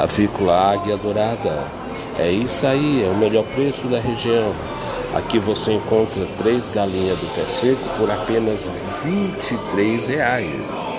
Avícola Águia Dourada. É isso aí, é o melhor preço da região. Aqui você encontra três galinhas do pé seco por apenas 23 reais.